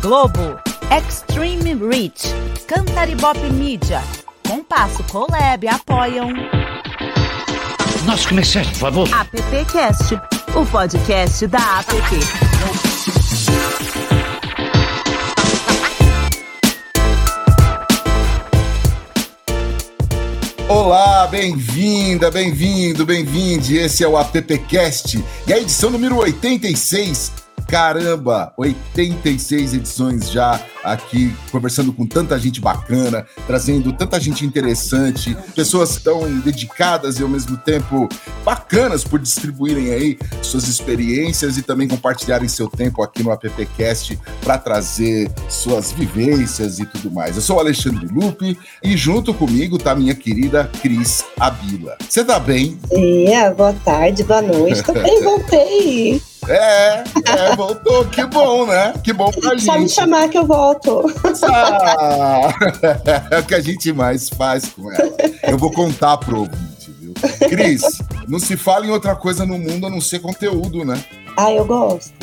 Globo, Extreme Reach, Cantaribop Media, Compasso Colab apoiam. Nosso comerciante, por favor. AppCast, o podcast da App. Olá, bem-vinda, bem-vindo, bem-vinde. Esse é o AppCast e a edição número 86 Caramba, 86 edições já aqui, conversando com tanta gente bacana, trazendo tanta gente interessante, pessoas tão dedicadas e ao mesmo tempo bacanas por distribuírem aí suas experiências e também compartilharem seu tempo aqui no AppCast para trazer suas vivências e tudo mais. Eu sou o Alexandre Lupe e junto comigo tá minha querida Cris Abila. Você tá bem? Sim, boa tarde, boa noite. Tô bem, voltei. É, é, voltou. Que bom, né? Que bom pra gente. Só me chamar que eu volto. Ah, é o que a gente mais faz com ela. Eu vou contar pro ouvinte, viu? Cris, não se fala em outra coisa no mundo a não ser conteúdo, né? Ah, eu gosto.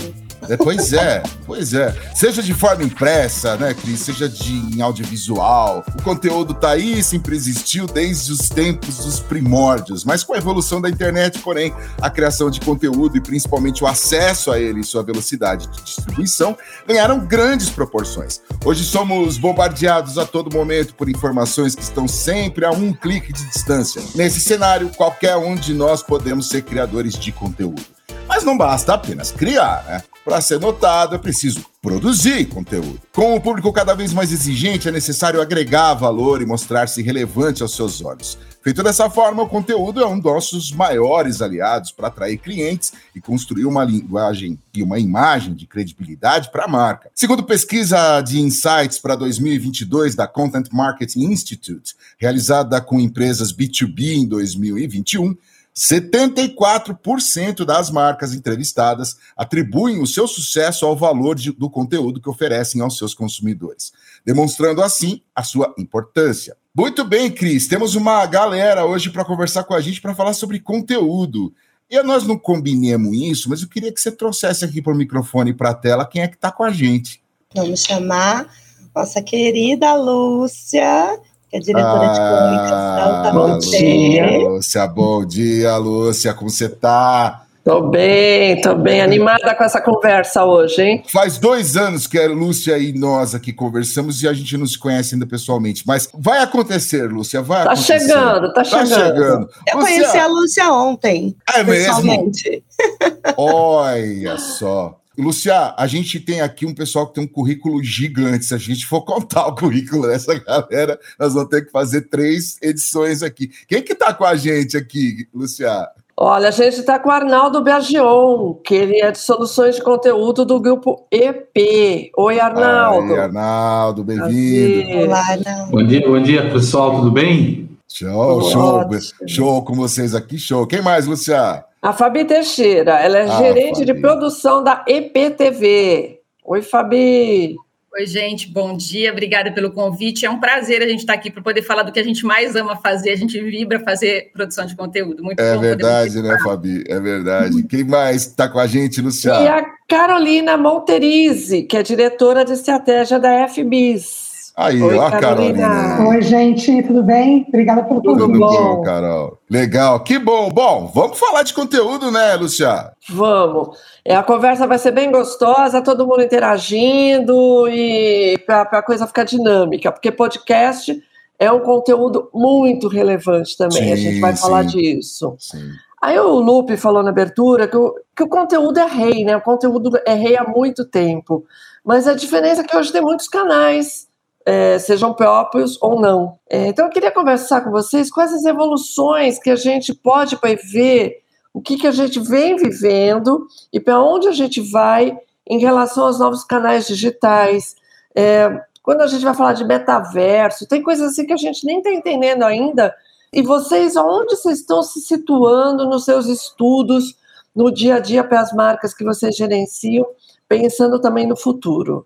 É, pois é, pois é. Seja de forma impressa, né, Cris? Seja de em audiovisual. O conteúdo tá aí, sempre existiu desde os tempos dos primórdios. Mas com a evolução da internet, porém, a criação de conteúdo e principalmente o acesso a ele e sua velocidade de distribuição ganharam grandes proporções. Hoje somos bombardeados a todo momento por informações que estão sempre a um clique de distância. Nesse cenário, qualquer um de nós podemos ser criadores de conteúdo. Mas não basta apenas criar, né? Para ser notado, é preciso produzir conteúdo. Com o público cada vez mais exigente, é necessário agregar valor e mostrar-se relevante aos seus olhos. Feito dessa forma, o conteúdo é um dos nossos maiores aliados para atrair clientes e construir uma linguagem e uma imagem de credibilidade para a marca. Segundo pesquisa de insights para 2022 da Content Marketing Institute, realizada com empresas B2B em 2021, 74% das marcas entrevistadas atribuem o seu sucesso ao valor de, do conteúdo que oferecem aos seus consumidores, demonstrando assim a sua importância. Muito bem, Cris, temos uma galera hoje para conversar com a gente para falar sobre conteúdo. E nós não combinemos isso, mas eu queria que você trouxesse aqui para o microfone e para a tela quem é que está com a gente. Vamos chamar nossa querida Lúcia, que é diretora ah, de comunicação. Tá bom dia. Lúcia, bom dia, Lúcia, como você está? Tô bem, tô bem animada com essa conversa hoje, hein? Faz dois anos que a Lúcia e nós aqui conversamos e a gente não se conhece ainda pessoalmente, mas vai acontecer, Lúcia, vai tá acontecer. Chegando, tá, tá chegando, chegando. Eu Lúcia... conheci a Lúcia ontem, é pessoalmente. Mesmo? Olha só. Lucia, a gente tem aqui um pessoal que tem um currículo gigante. Se a gente for contar o currículo dessa galera, nós vamos ter que fazer três edições aqui. Quem que tá com a gente aqui, Lucia? Olha, a gente está com o Arnaldo Bergion, que ele é de soluções de conteúdo do grupo EP. Oi, Arnaldo. Oi, Arnaldo, bem-vindo. Olá, Arnaldo. Bom dia, bom dia, pessoal, tudo bem? Show, show, show com vocês aqui, show. Quem mais, Lucia? A Fabi Teixeira, ela é ah, gerente Fabi. de produção da EPTV. Oi, Fabi. Oi, gente, bom dia, obrigada pelo convite. É um prazer a gente estar aqui para poder falar do que a gente mais ama fazer. A gente vibra fazer produção de conteúdo. Muito é bom. verdade, né, Fabi? É verdade. Quem mais está com a gente, Luciano? E a Carolina Monterize, que é diretora de estratégia da FBIS. Aí, Oi, ó, Carolina. Carolina. Oi, gente, tudo bem? Obrigada pelo convite. Tudo bom, Carol. Legal, que bom. Bom, vamos falar de conteúdo, né, Luciana? Vamos. É, a conversa vai ser bem gostosa, todo mundo interagindo e para a coisa ficar dinâmica, porque podcast é um conteúdo muito relevante também. Sim, a gente vai sim, falar disso. Sim. Aí o Lupe falou na abertura que o, que o conteúdo é rei, né? O conteúdo é rei há muito tempo. Mas a diferença é que hoje tem muitos canais é, sejam próprios ou não. É, então, eu queria conversar com vocês quais as evoluções que a gente pode ver, o que, que a gente vem vivendo e para onde a gente vai em relação aos novos canais digitais. É, quando a gente vai falar de metaverso, tem coisas assim que a gente nem está entendendo ainda. E vocês, onde vocês estão se situando nos seus estudos, no dia a dia para as marcas que vocês gerenciam, pensando também no futuro?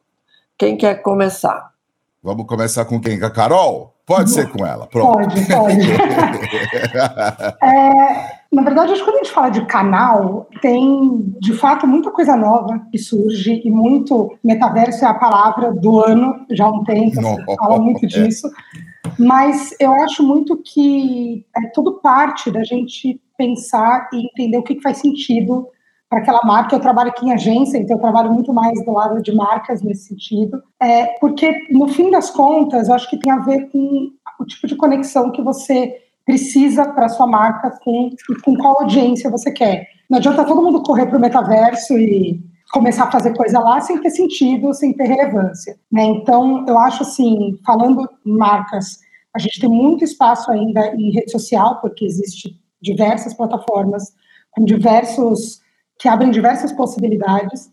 Quem quer começar? Vamos começar com quem? Com a Carol? Pode ser com ela, pronto. Pode, pode. é, na verdade, acho que quando a gente fala de canal, tem de fato muita coisa nova que surge e muito metaverso é a palavra do ano, já há um tempo, se fala muito disso. Mas eu acho muito que é tudo parte da gente pensar e entender o que, que faz sentido para aquela marca. Eu trabalho aqui em agência, então eu trabalho muito mais do lado de marcas nesse sentido. É, porque, no fim das contas, eu acho que tem a ver com o tipo de conexão que você precisa para sua marca com, com qual audiência você quer. Não adianta todo mundo correr para o metaverso e começar a fazer coisa lá sem ter sentido, sem ter relevância. Né? Então, eu acho assim, falando em marcas, a gente tem muito espaço ainda em rede social, porque existe diversas plataformas com diversos que abrem diversas possibilidades.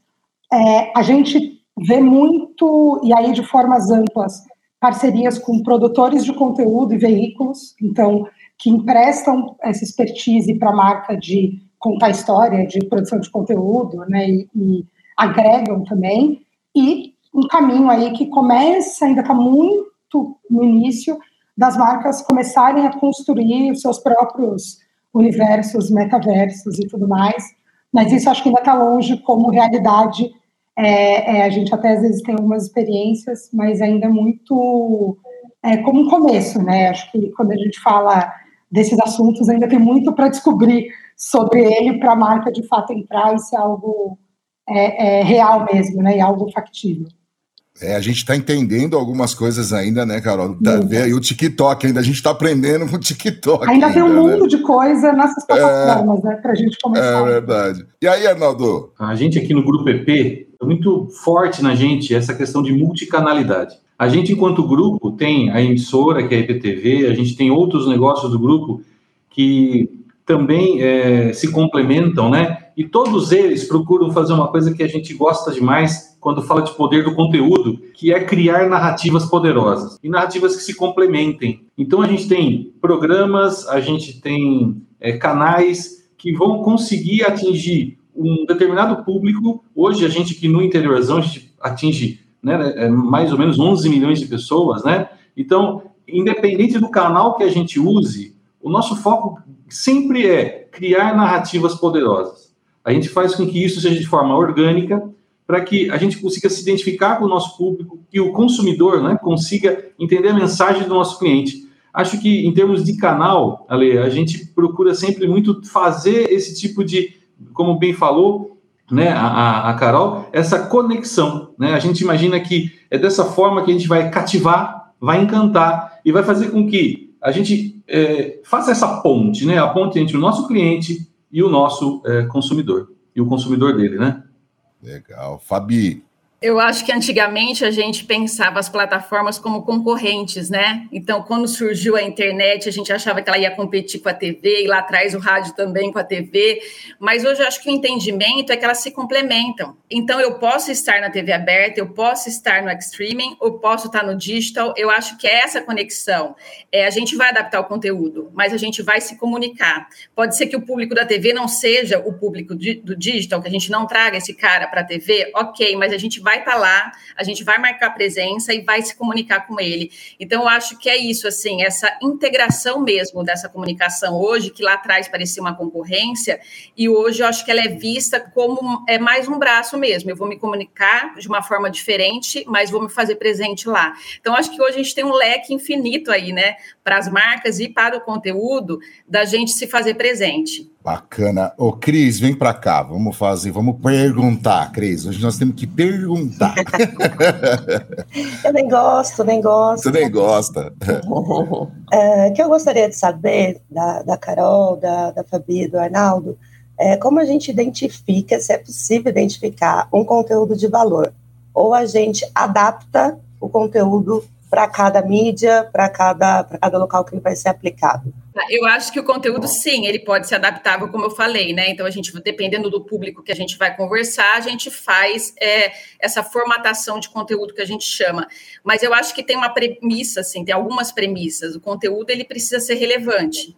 É, a gente vê muito, e aí de formas amplas, parcerias com produtores de conteúdo e veículos, então, que emprestam essa expertise para a marca de contar história, de produção de conteúdo, né, e, e agregam também, e um caminho aí que começa, ainda está muito no início, das marcas começarem a construir os seus próprios universos, metaversos e tudo mais, mas isso acho que ainda está longe como realidade. É, é, a gente até às vezes tem algumas experiências, mas ainda é muito é, como um começo, né? Acho que quando a gente fala desses assuntos, ainda tem muito para descobrir sobre ele para a marca de fato entrar e ser algo é, é, real mesmo, né? E algo factível. É, a gente está entendendo algumas coisas ainda, né, Carol? Tá, vê o TikTok ainda, a gente está aprendendo com o TikTok. Ainda, ainda tem um né? mundo de coisa nessas é. plataformas, é, né, para a gente começar. É verdade. E aí, Arnaldo? A gente aqui no Grupo EP, é muito forte na gente essa questão de multicanalidade. A gente, enquanto grupo, tem a emissora, que é a IPTV, a gente tem outros negócios do grupo que também é, se complementam, né? E todos eles procuram fazer uma coisa que a gente gosta demais quando fala de poder do conteúdo, que é criar narrativas poderosas e narrativas que se complementem. Então a gente tem programas, a gente tem é, canais que vão conseguir atingir um determinado público. Hoje a gente aqui no interiorzão a gente atinge né, é, mais ou menos 11 milhões de pessoas, né? Então, independente do canal que a gente use, o nosso foco sempre é criar narrativas poderosas. A gente faz com que isso seja de forma orgânica, para que a gente consiga se identificar com o nosso público, que o consumidor né, consiga entender a mensagem do nosso cliente. Acho que, em termos de canal, Ale, a gente procura sempre muito fazer esse tipo de, como bem falou, né, a, a Carol, essa conexão. Né? A gente imagina que é dessa forma que a gente vai cativar, vai encantar e vai fazer com que a gente é, faça essa ponte, né, a ponte entre o nosso cliente e o nosso é, consumidor, e o consumidor dele, né? Legal. Fabi, eu acho que antigamente a gente pensava as plataformas como concorrentes, né? Então, quando surgiu a internet, a gente achava que ela ia competir com a TV, e lá atrás o rádio também com a TV. Mas hoje eu acho que o entendimento é que elas se complementam. Então, eu posso estar na TV aberta, eu posso estar no streaming, eu posso estar no digital. Eu acho que é essa conexão. É, a gente vai adaptar o conteúdo, mas a gente vai se comunicar. Pode ser que o público da TV não seja o público do digital, que a gente não traga esse cara para a TV, ok, mas a gente vai estar tá lá, a gente vai marcar presença e vai se comunicar com ele. Então, eu acho que é isso, assim, essa integração mesmo dessa comunicação hoje, que lá atrás parecia uma concorrência, e hoje eu acho que ela é vista como é mais um braço mesmo. Eu vou me comunicar de uma forma diferente, mas vou me fazer presente lá. Então, acho que hoje a gente tem um leque infinito aí, né, para as marcas e para o conteúdo da gente se fazer presente. Bacana. Ô, Cris, vem para cá. Vamos fazer, vamos perguntar, Cris. Hoje nós temos que perguntar. eu nem gosto, nem gosto. Você nem gosta. É, que eu gostaria de saber da, da Carol, da, da Fabi, do Arnaldo, é como a gente identifica, se é possível identificar um conteúdo de valor. Ou a gente adapta o conteúdo para cada mídia, para cada, cada local que ele vai ser aplicado. Eu acho que o conteúdo, sim, ele pode ser adaptável, como eu falei, né? Então, a gente, dependendo do público que a gente vai conversar, a gente faz é, essa formatação de conteúdo que a gente chama. Mas eu acho que tem uma premissa, assim, tem algumas premissas. O conteúdo, ele precisa ser relevante.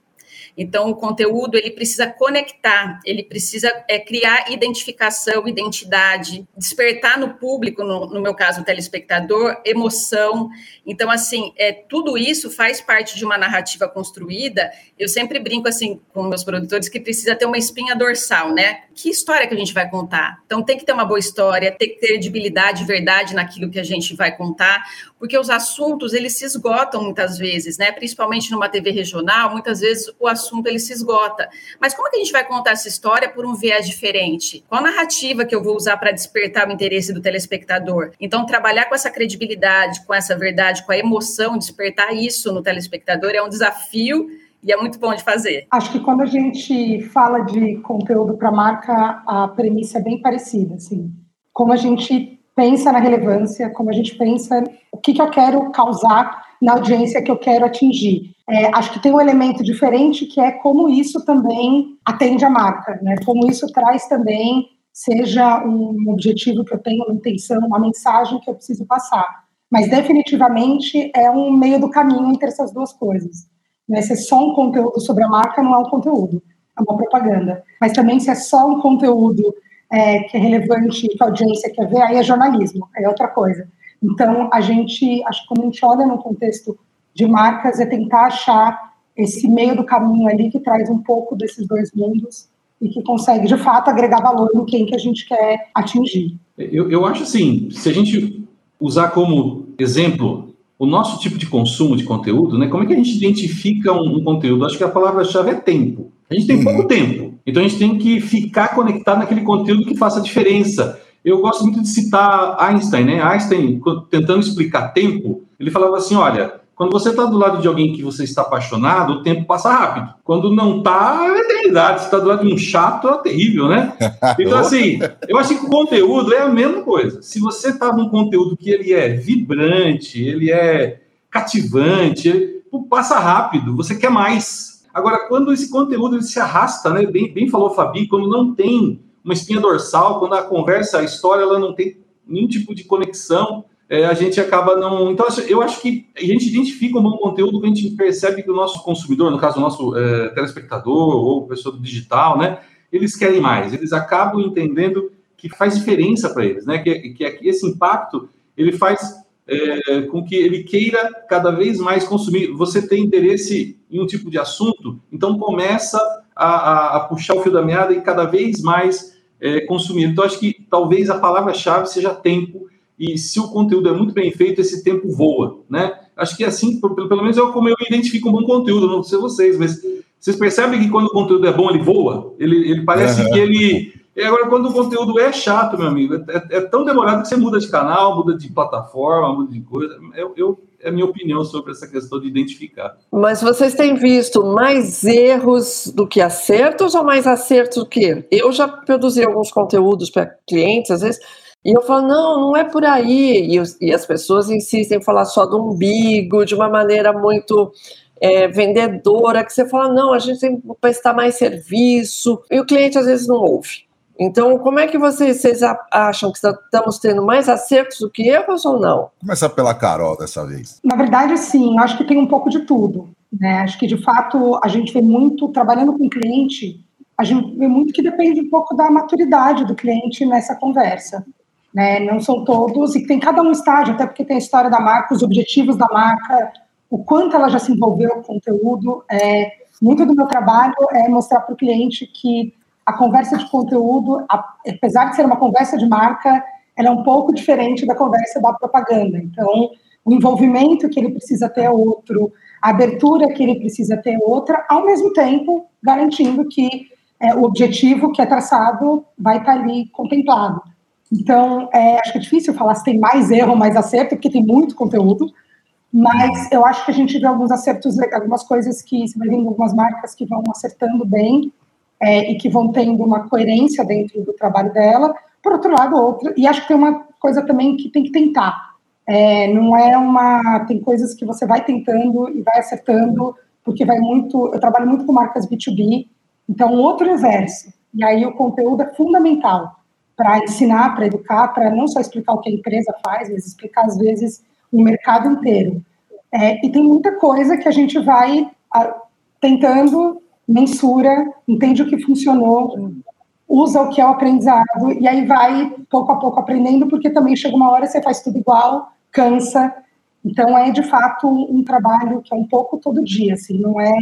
Então, o conteúdo ele precisa conectar, ele precisa é, criar identificação, identidade, despertar no público, no, no, meu caso, o telespectador, emoção. Então, assim, é, tudo isso faz parte de uma narrativa construída. Eu sempre brinco assim com meus produtores que precisa ter uma espinha dorsal, né? Que história que a gente vai contar? Então, tem que ter uma boa história, tem que ter credibilidade, verdade naquilo que a gente vai contar, porque os assuntos eles se esgotam muitas vezes, né? Principalmente numa TV regional, muitas vezes o assunto ele se esgota. Mas como que a gente vai contar essa história por um viés diferente? Qual narrativa que eu vou usar para despertar o interesse do telespectador? Então, trabalhar com essa credibilidade, com essa verdade, com a emoção, despertar isso no telespectador é um desafio e é muito bom de fazer. Acho que quando a gente fala de conteúdo para marca, a premissa é bem parecida, assim. Como a gente pensa na relevância, como a gente pensa o que, que eu quero causar na audiência que eu quero atingir. É, acho que tem um elemento diferente que é como isso também atende a marca, né? Como isso traz também, seja um objetivo que eu tenho, uma intenção, uma mensagem que eu preciso passar. Mas definitivamente é um meio do caminho entre essas duas coisas. Né? Se é só um conteúdo sobre a marca, não é um conteúdo, é uma propaganda. Mas também se é só um conteúdo é, que é relevante, que a audiência quer ver, aí é jornalismo, é outra coisa. Então, a gente, acho que quando a gente olha no contexto de marcas, é tentar achar esse meio do caminho ali que traz um pouco desses dois mundos e que consegue, de fato, agregar valor no quem que a gente quer atingir. Eu, eu acho assim, se a gente usar como exemplo o nosso tipo de consumo de conteúdo, né? Como é que a gente identifica um, um conteúdo? Acho que a palavra-chave é tempo. A gente tem uhum. pouco tempo, então a gente tem que ficar conectado naquele conteúdo que faça diferença. Eu gosto muito de citar Einstein, né? Einstein, tentando explicar tempo, ele falava assim: olha, quando você está do lado de alguém que você está apaixonado, o tempo passa rápido. Quando não está, é eternidade. Se está do lado de um chato, é terrível, né? Então, assim, eu acho que o conteúdo é a mesma coisa. Se você está num conteúdo que ele é vibrante, ele é cativante, ele passa rápido, você quer mais. Agora, quando esse conteúdo se arrasta, né? Bem, bem falou Fabi, quando não tem uma espinha dorsal, quando a conversa, a história, ela não tem nenhum tipo de conexão, é, a gente acaba não. Então, eu acho que a gente identifica um bom conteúdo, a gente percebe que o nosso consumidor, no caso, o nosso é, telespectador ou pessoa do digital, né, eles querem mais, eles acabam entendendo que faz diferença para eles, né, que, que esse impacto ele faz é, com que ele queira cada vez mais consumir. Você tem interesse em um tipo de assunto, então começa a, a, a puxar o fio da meada e cada vez mais é, consumir. Então, acho que talvez a palavra-chave seja tempo e se o conteúdo é muito bem feito, esse tempo voa, né? Acho que é assim, pelo, pelo menos é como eu identifico um bom conteúdo, não sei vocês, mas vocês percebem que quando o conteúdo é bom, ele voa? Ele, ele parece uhum. que ele... E agora, quando o conteúdo é chato, meu amigo, é, é, é, tão demorado que você muda de canal, muda de plataforma, muda de coisa. Eu, eu, é a minha opinião sobre essa questão de identificar. Mas vocês têm visto mais erros do que acertos ou mais acertos do que? Eu já produzi alguns conteúdos para clientes, às vezes e eu falo, não, não é por aí. E, e as pessoas insistem em falar só do umbigo, de uma maneira muito é, vendedora, que você fala, não, a gente tem que prestar mais serviço. E o cliente às vezes não ouve. Então, como é que vocês, vocês acham que estamos tendo mais acertos do que erros ou não? Começar pela Carol dessa vez. Na verdade, sim, acho que tem um pouco de tudo. Né? Acho que, de fato, a gente vê muito, trabalhando com o cliente, a gente vê muito que depende um pouco da maturidade do cliente nessa conversa né? Não são todos, e tem cada um estágio, até porque tem a história da marca, os objetivos da marca, o quanto ela já se envolveu com o conteúdo. É, muito do meu trabalho é mostrar para o cliente que a conversa de conteúdo, apesar de ser uma conversa de marca, ela é um pouco diferente da conversa da propaganda. Então, o envolvimento que ele precisa ter é outro, a abertura que ele precisa ter é outra, ao mesmo tempo garantindo que é, o objetivo que é traçado vai estar ali contemplado. Então, é, acho que é difícil falar se tem mais erro ou mais acerto, porque tem muito conteúdo, mas eu acho que a gente vê alguns acertos, algumas coisas que você vai vendo algumas marcas que vão acertando bem é, e que vão tendo uma coerência dentro do trabalho dela. Por outro lado, outra, e acho que tem uma coisa também que tem que tentar. É, não é uma. Tem coisas que você vai tentando e vai acertando, porque vai muito. Eu trabalho muito com marcas B2B, então outro universo. E aí o conteúdo é fundamental para ensinar, para educar, para não só explicar o que a empresa faz, mas explicar, às vezes, o mercado inteiro. É, e tem muita coisa que a gente vai a, tentando mensura, entende o que funcionou, usa o que é o aprendizado, e aí vai pouco a pouco aprendendo, porque também chega uma hora você faz tudo igual, cansa. Então é de fato um, trabalho que é um pouco todo dia, assim, não é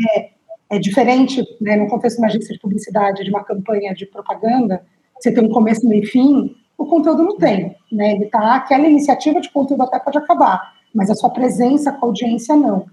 é diferente, né, no contexto de uma agência de publicidade, de uma campanha de propaganda, você tem um começo, meio e fim, o conteúdo não tem, né, ele tá, aquela iniciativa de conteúdo até pode acabar, mas a sua presença com a audiência não.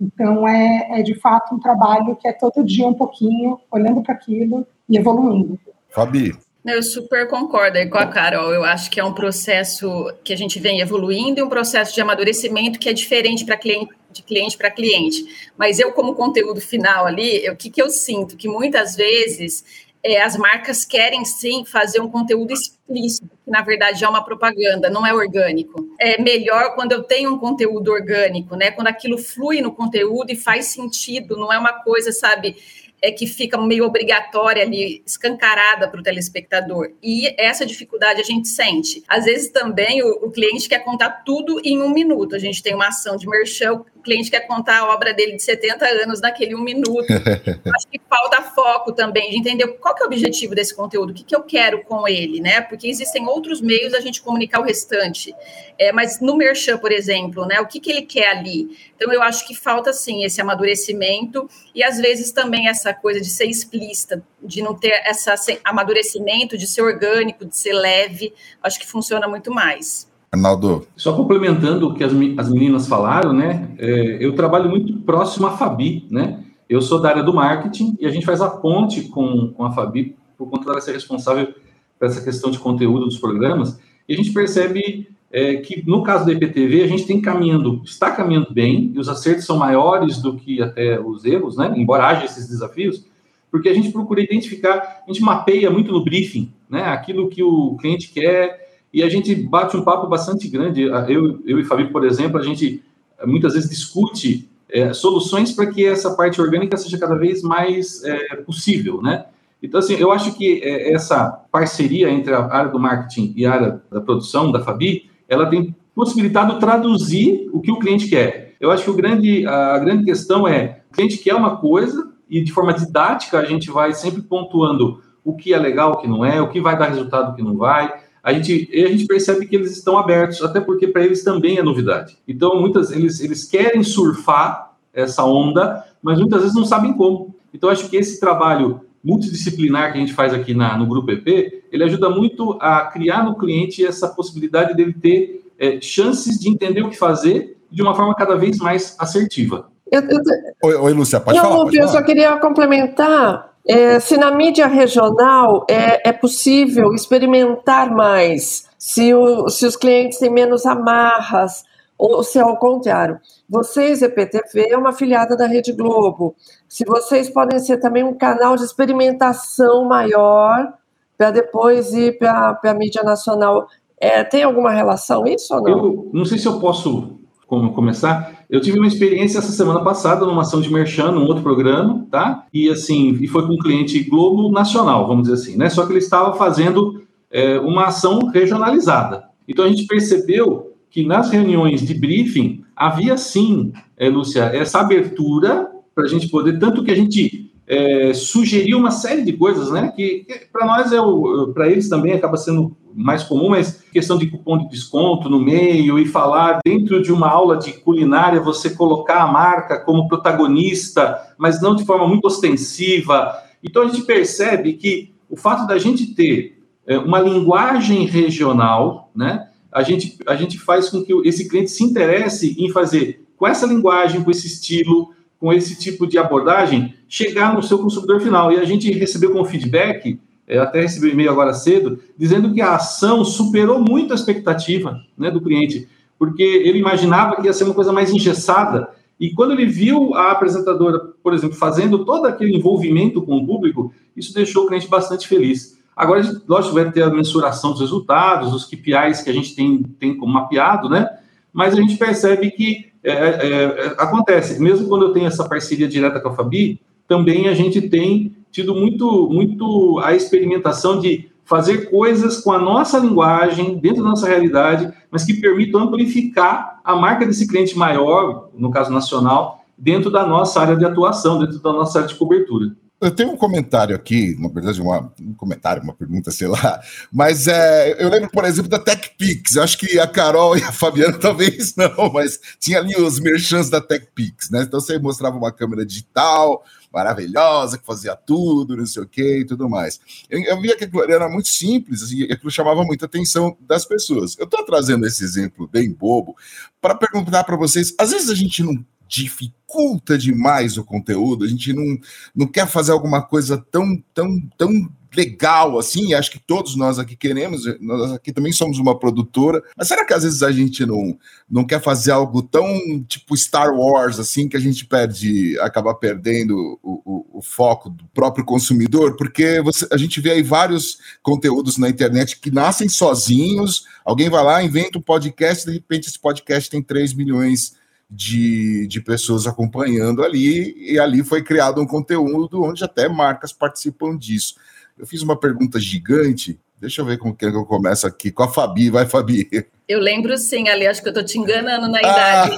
Então, é, é de fato um trabalho que é todo dia um pouquinho, olhando para aquilo e evoluindo. Fabi. Eu super concordo com a Carol. Eu acho que é um processo que a gente vem evoluindo e um processo de amadurecimento que é diferente para cliente, de cliente para cliente. Mas eu, como conteúdo final ali, o que, que eu sinto? Que muitas vezes é, as marcas querem sim fazer um conteúdo explícito, que na verdade é uma propaganda, não é orgânico. É melhor quando eu tenho um conteúdo orgânico, né? Quando aquilo flui no conteúdo e faz sentido, não é uma coisa, sabe? é que fica meio obrigatória ali, escancarada para o telespectador. E essa dificuldade a gente sente. Às vezes também o, o, cliente quer contar tudo em um minuto. A gente tem uma ação de merchan, cliente quer contar a obra dele de 70 anos naquele um minuto. Acho que falta foco também de entender qual é o objetivo desse conteúdo, o que, que eu quero com ele, né? Porque existem outros meios da gente comunicar o restante. É, mas no merchan, por exemplo, né? O que, que ele quer ali? Então eu acho que falta sim esse amadurecimento e às vezes também essa coisa de ser explícita, de não ter esse amadurecimento, de ser orgânico, de ser leve. Acho que funciona muito mais. Arnaldo. Só complementando o que as, as meninas falaram, né? É, eu trabalho muito próximo à Fabi, né? Eu sou da área do marketing e a gente faz a ponte com, com a Fabi, por conta dela ser responsável por essa questão de conteúdo dos programas. E a gente percebe é, que, no caso da IPTV, a gente tem caminhando, está caminhando bem, e os acertos são maiores do que até os erros, né? Embora haja esses desafios, porque a gente procura identificar, a gente mapeia muito no briefing, né? Aquilo que o cliente quer e a gente bate um papo bastante grande. Eu, eu e Fabi, por exemplo, a gente muitas vezes discute é, soluções para que essa parte orgânica seja cada vez mais é, possível, né? Então, assim, eu acho que é, essa parceria entre a área do marketing e a área da produção, da Fabi, ela tem possibilitado traduzir o que o cliente quer. Eu acho que o grande, a grande questão é, o cliente quer uma coisa e de forma didática a gente vai sempre pontuando o que é legal, o que não é, o que vai dar resultado, o que não vai, a gente, a gente percebe que eles estão abertos, até porque para eles também é novidade. Então, muitas eles, eles querem surfar essa onda, mas muitas vezes não sabem como. Então, acho que esse trabalho multidisciplinar que a gente faz aqui na, no Grupo EP, ele ajuda muito a criar no cliente essa possibilidade dele ter é, chances de entender o que fazer de uma forma cada vez mais assertiva. Eu, eu... Oi, oi, Lúcia, pode não, falar. Pode eu falar. só queria complementar é, se na mídia regional é, é possível experimentar mais, se, o, se os clientes têm menos amarras, ou se ao contrário. Vocês, EPTV, é uma afiliada da Rede Globo. Se vocês podem ser também um canal de experimentação maior para depois ir para a mídia nacional. É, tem alguma relação isso ou não? Eu não sei se eu posso começar. Eu tive uma experiência essa semana passada numa ação de merchan, num outro programa, tá? E assim, e foi com um cliente Globo Nacional, vamos dizer assim, né? Só que ele estava fazendo é, uma ação regionalizada. Então a gente percebeu que nas reuniões de briefing havia sim, é, Lúcia, essa abertura para a gente poder, tanto que a gente é, sugeriu uma série de coisas, né? Que, que para nós é o, para eles também acaba sendo mais comum, mas questão de cupom de desconto no meio e falar dentro de uma aula de culinária, você colocar a marca como protagonista, mas não de forma muito ostensiva. Então a gente percebe que o fato da gente ter é, uma linguagem regional, né? A gente, a gente faz com que esse cliente se interesse em fazer com essa linguagem, com esse estilo, com esse tipo de abordagem, chegar no seu consumidor final. E a gente recebeu como feedback eu até recebi um e-mail agora cedo, dizendo que a ação superou muito a expectativa né, do cliente, porque ele imaginava que ia ser uma coisa mais engessada. E quando ele viu a apresentadora, por exemplo, fazendo todo aquele envolvimento com o público, isso deixou o cliente bastante feliz. Agora, lógico, vai ter a mensuração dos resultados, os KPIs que a gente tem, tem como mapeado, né? Mas a gente percebe que é, é, é acontece, mesmo quando eu tenho essa parceria direta com a Fabi, também a gente tem tido muito, muito a experimentação de fazer coisas com a nossa linguagem, dentro da nossa realidade, mas que permitam amplificar a marca desse cliente maior, no caso nacional, dentro da nossa área de atuação, dentro da nossa área de cobertura. Eu tenho um comentário aqui, na verdade, uma, um comentário, uma pergunta, sei lá. Mas é, eu lembro, por exemplo, da TechPix. Acho que a Carol e a Fabiana talvez não, mas tinha ali os merchants da TechPix, né? Então você mostrava uma câmera digital maravilhosa, que fazia tudo, não sei o quê e tudo mais. Eu, eu via que era muito simples assim, e aquilo chamava muita atenção das pessoas. Eu estou trazendo esse exemplo bem bobo para perguntar para vocês: às vezes a gente não dificulta demais o conteúdo, a gente não, não quer fazer alguma coisa tão, tão, tão legal assim, acho que todos nós aqui queremos, nós aqui também somos uma produtora, mas será que às vezes a gente não, não quer fazer algo tão tipo Star Wars assim que a gente perde, acaba perdendo o, o, o foco do próprio consumidor? Porque você, a gente vê aí vários conteúdos na internet que nascem sozinhos, alguém vai lá, inventa um podcast, de repente esse podcast tem 3 milhões de, de pessoas acompanhando ali, e ali foi criado um conteúdo onde até marcas participam disso. Eu fiz uma pergunta gigante, deixa eu ver com quem eu começo aqui, com a Fabi, vai Fabi. Eu lembro sim, Ali, acho que eu estou te enganando na idade.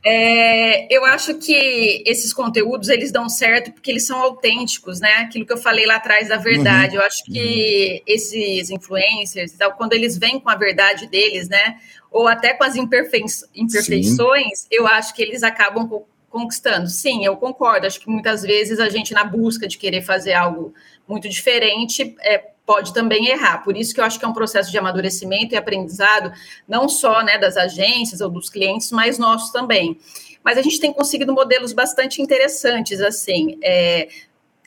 é. É, eu acho que esses conteúdos, eles dão certo porque eles são autênticos, né? Aquilo que eu falei lá atrás da verdade. Uhum. Eu acho que uhum. esses influencers, quando eles vêm com a verdade deles, né? Ou até com as imperfei imperfeições, sim. eu acho que eles acabam conquistando. Sim, eu concordo. Acho que muitas vezes a gente, na busca de querer fazer algo muito diferente, é, pode também errar. Por isso que eu acho que é um processo de amadurecimento e aprendizado, não só né, das agências ou dos clientes, mas nossos também. Mas a gente tem conseguido modelos bastante interessantes, assim. É,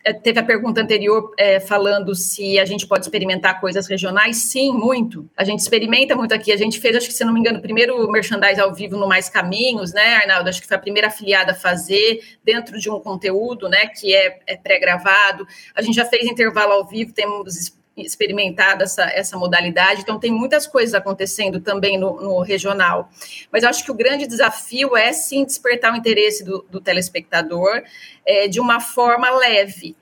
é, teve a pergunta anterior é, falando se a gente pode experimentar coisas regionais. Sim, muito. A gente experimenta muito aqui. A gente fez, acho que se não me engano, o primeiro merchandise ao vivo no Mais Caminhos, né, Arnaldo? Acho que foi a primeira afiliada a fazer dentro de um conteúdo, né, que é, é pré-gravado. A gente já fez intervalo ao vivo, temos experimentado essa, essa modalidade, então tem muitas coisas acontecendo também no, no regional. Mas acho que o grande desafio é sim despertar o interesse do, do telespectador é, de uma forma leve.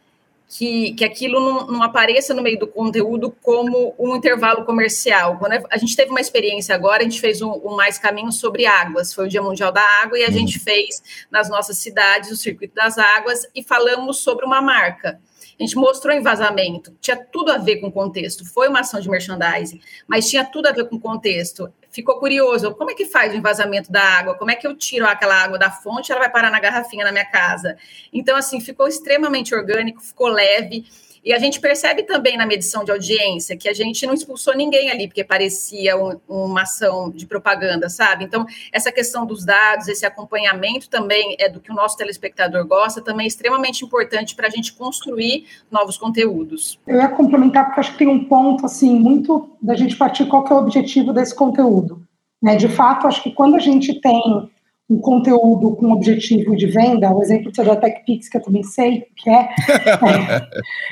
Que, que aquilo não, não, apareça no meio do conteúdo como um intervalo comercial. Quando a gente teve uma experiência agora, a gente fez um, um Mais Caminho sobre Águas, foi o Dia Mundial da Água, e a uhum. gente fez nas nossas cidades o Circuito das Águas e falamos sobre uma marca. A gente mostrou em vazamento, tinha tudo a ver com o contexto. Foi uma ação de merchandising, mas tinha tudo a ver com o contexto. Ficou curioso, como é que faz o envasamento da água? Como é que eu tiro aquela água da fonte ela vai parar na garrafinha na minha casa? Então, assim, ficou extremamente orgânico, ficou leve. E a gente percebe também na medição de audiência que a gente não expulsou ninguém ali, porque parecia um, uma ação de propaganda, sabe? Então, essa questão dos dados, esse acompanhamento também é do que o nosso telespectador gosta, também é extremamente importante para a gente construir novos conteúdos. Eu ia complementar, porque acho que tem um ponto, assim, muito da gente partir qual que é o objetivo desse conteúdo. Né? De fato, acho que quando a gente tem um conteúdo com objetivo de venda, o exemplo da TechPix, que eu também sei que é,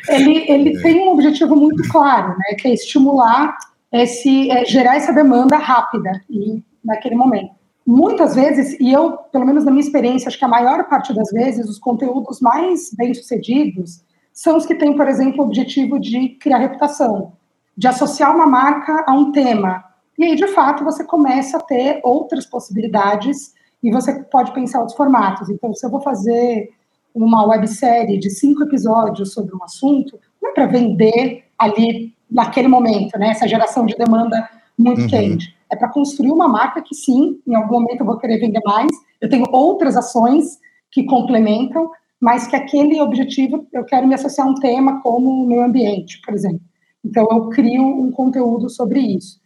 é ele, ele tem um objetivo muito claro, né, que é estimular esse, é, gerar essa demanda rápida e naquele momento. Muitas vezes, e eu, pelo menos na minha experiência, acho que a maior parte das vezes, os conteúdos mais bem-sucedidos são os que têm, por exemplo, o objetivo de criar reputação, de associar uma marca a um tema. E aí, de fato, você começa a ter outras possibilidades e você pode pensar os formatos. Então, se eu vou fazer uma websérie de cinco episódios sobre um assunto, não é para vender ali naquele momento, né? Essa geração de demanda muito uhum. quente. É para construir uma marca que sim, em algum momento eu vou querer vender mais. Eu tenho outras ações que complementam, mas que aquele objetivo eu quero me associar a um tema como o meio ambiente, por exemplo. Então eu crio um conteúdo sobre isso.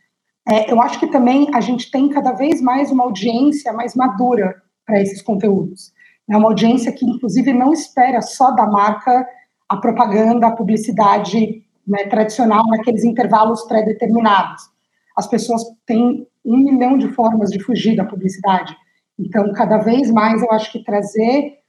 É, eu acho que também a gente tem cada vez mais uma audiência mais madura para esses conteúdos. É uma audiência que, inclusive, não espera só da marca a propaganda, a publicidade né, tradicional naqueles intervalos pré-determinados. As pessoas têm um milhão de formas de fugir da publicidade. Então, cada vez mais, eu acho que trazer